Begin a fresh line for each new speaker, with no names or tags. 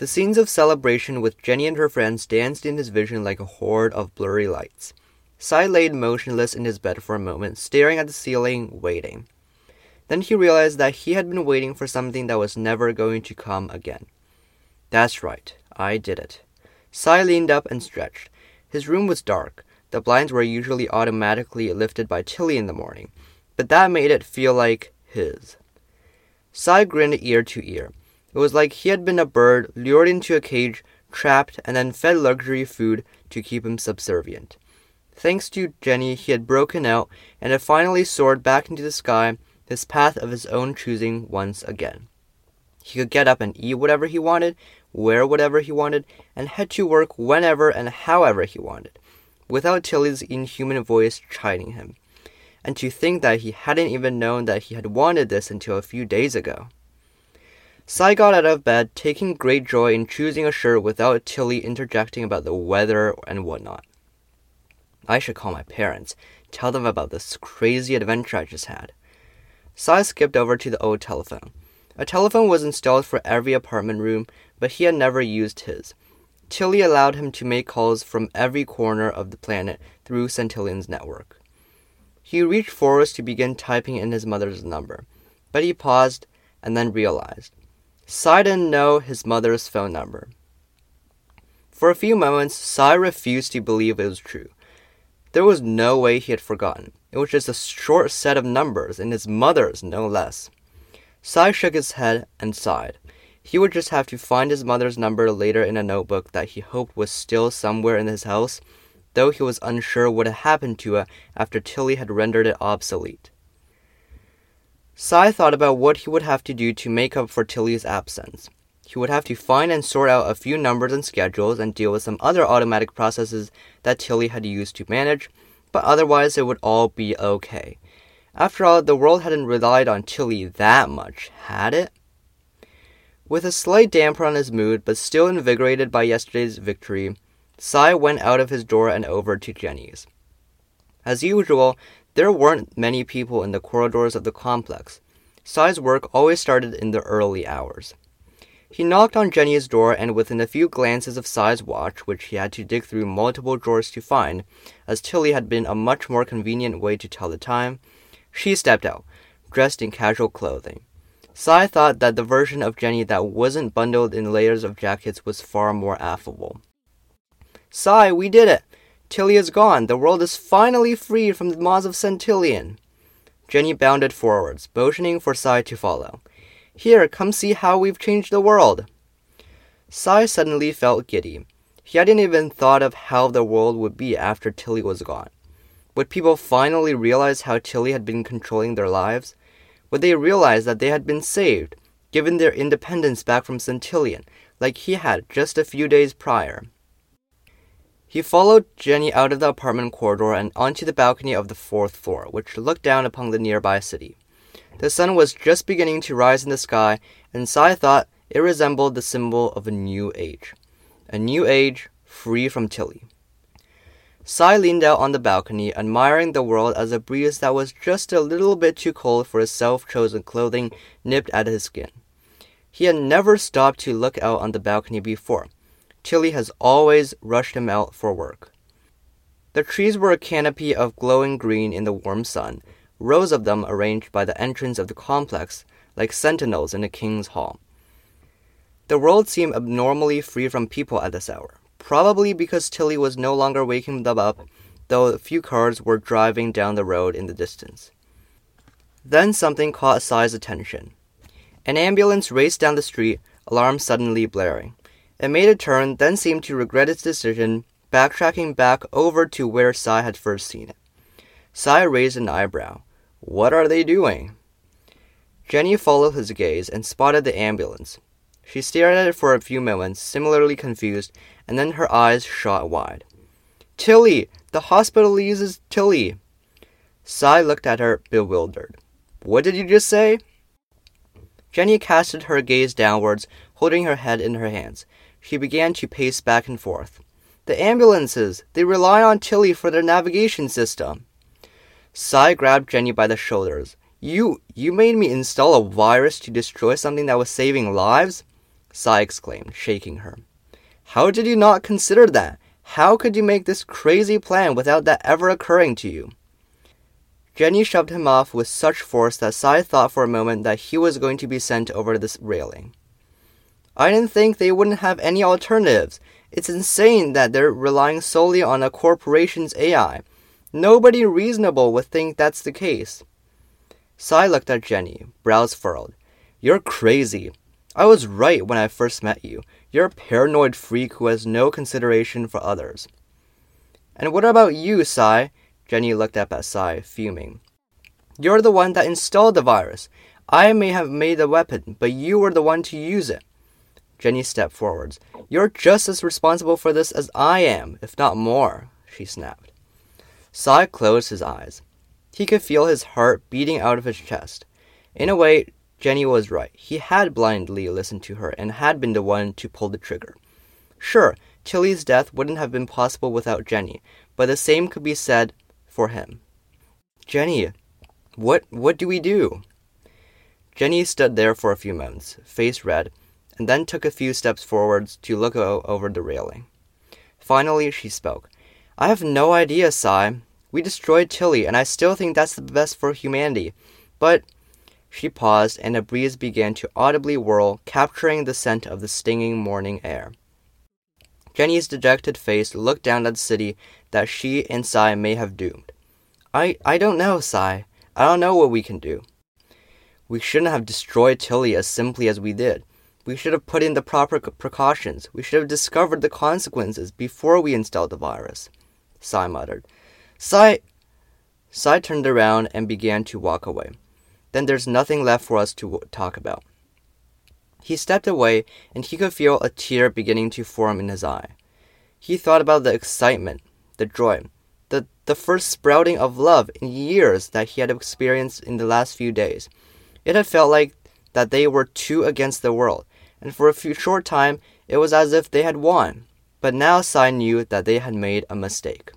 The scenes of celebration with Jenny and her friends danced in his vision like a horde of blurry lights. Sai laid motionless in his bed for a moment, staring at the ceiling, waiting. Then he realized that he had been waiting for something that was never going to come again. That's right, I did it. Sai leaned up and stretched. His room was dark. The blinds were usually automatically lifted by Tilly in the morning, but that made it feel like his. Sai grinned ear to ear. It was like he had been a bird lured into a cage, trapped, and then fed luxury food to keep him subservient. Thanks to Jenny, he had broken out and had finally soared back into the sky, his path of his own choosing once again. He could get up and eat whatever he wanted, wear whatever he wanted, and head to work whenever and however he wanted, without Tilly's inhuman voice chiding him. And to think that he hadn't even known that he had wanted this until a few days ago. Sai got out of bed, taking great joy in choosing a shirt without Tilly interjecting about the weather and whatnot. I should call my parents, tell them about this crazy adventure I just had. Sai skipped over to the old telephone. A telephone was installed for every apartment room, but he had never used his. Tilly allowed him to make calls from every corner of the planet through Centillion's network. He reached forward to begin typing in his mother's number, but he paused and then realized. Sai didn't know his mother's phone number. For a few moments, Sai refused to believe it was true. There was no way he had forgotten. It was just a short set of numbers, and his mother's, no less. Sai shook his head and sighed. He would just have to find his mother's number later in a notebook that he hoped was still somewhere in his house, though he was unsure what had happened to it after Tilly had rendered it obsolete. Sai thought about what he would have to do to make up for Tilly's absence. He would have to find and sort out a few numbers and schedules and deal with some other automatic processes that Tilly had used to manage, but otherwise it would all be okay. After all, the world hadn't relied on Tilly that much, had it? With a slight damper on his mood, but still invigorated by yesterday's victory, Sai went out of his door and over to Jenny's. As usual, there weren't many people in the corridors of the complex. Sai's work always started in the early hours. He knocked on Jenny's door, and within a few glances of Sai's watch, which he had to dig through multiple drawers to find, as Tilly had been a much more convenient way to tell the time, she stepped out, dressed in casual clothing. Sai thought that the version of Jenny that wasn't bundled in layers of jackets was far more affable. Sai, we did it! Tilly is gone. The world is finally freed from the maws of Centillion. Jenny bounded forwards, motioning for Sai to follow. Here, come see how we've changed the world. Sai suddenly felt giddy. He hadn't even thought of how the world would be after Tilly was gone. Would people finally realize how Tilly had been controlling their lives? Would they realize that they had been saved, given their independence back from Centillion, like he had just a few days prior? He followed Jenny out of the apartment corridor and onto the balcony of the fourth floor, which looked down upon the nearby city. The sun was just beginning to rise in the sky, and Sai thought it resembled the symbol of a new age. A new age free from Tilly. Sai leaned out on the balcony, admiring the world as a breeze that was just a little bit too cold for his self chosen clothing nipped at his skin. He had never stopped to look out on the balcony before. Tilly has always rushed him out for work. The trees were a canopy of glowing green in the warm sun, rows of them arranged by the entrance of the complex, like sentinels in a king's hall. The world seemed abnormally free from people at this hour, probably because Tilly was no longer waking them up, though a few cars were driving down the road in the distance. Then something caught Sai's attention. An ambulance raced down the street, alarm suddenly blaring. It made a turn, then seemed to regret its decision, backtracking back over to where Sai had first seen it. Sai raised an eyebrow. What are they doing? Jenny followed his gaze and spotted the ambulance. She stared at it for a few moments, similarly confused, and then her eyes shot wide. Tilly! The hospital uses Tilly! Sai looked at her, bewildered. What did you just say? Jenny casted her gaze downwards, holding her head in her hands. She began to pace back and forth. The ambulances! They rely on Tilly for their navigation system. Sai grabbed Jenny by the shoulders. You, you made me install a virus to destroy something that was saving lives? Sai exclaimed, shaking her. How did you not consider that? How could you make this crazy plan without that ever occurring to you? Jenny shoved him off with such force that Sai thought for a moment that he was going to be sent over this railing. I didn't think they wouldn't have any alternatives. It's insane that they're relying solely on a corporation's AI. Nobody reasonable would think that's the case. Sai looked at Jenny, brows furrowed. You're crazy. I was right when I first met you. You're a paranoid freak who has no consideration for others. And what about you, Sai? Jenny looked up at Sai, fuming. You're the one that installed the virus. I may have made the weapon, but you were the one to use it. Jenny stepped forwards. You're just as responsible for this as I am, if not more, she snapped. Sai closed his eyes. He could feel his heart beating out of his chest. In a way, Jenny was right. He had blindly listened to her and had been the one to pull the trigger. Sure, Tilly's death wouldn't have been possible without Jenny, but the same could be said for him. Jenny, what what do we do? Jenny stood there for a few moments, face red, and then took a few steps forwards to look over the railing. Finally, she spoke. I have no idea, Sai. We destroyed Tilly, and I still think that's the best for humanity. But she paused, and a breeze began to audibly whirl, capturing the scent of the stinging morning air. Jenny's dejected face looked down at the city that she and Sai may have doomed. I, I don't know, Sai. I don't know what we can do. We shouldn't have destroyed Tilly as simply as we did. We should have put in the proper precautions. We should have discovered the consequences before we installed the virus. Sai muttered. Sai. Sai turned around and began to walk away then there's nothing left for us to talk about. He stepped away, and he could feel a tear beginning to form in his eye. He thought about the excitement, the joy, the, the first sprouting of love in years that he had experienced in the last few days. It had felt like that they were two against the world, and for a few short time it was as if they had won. But now Sai knew that they had made a mistake.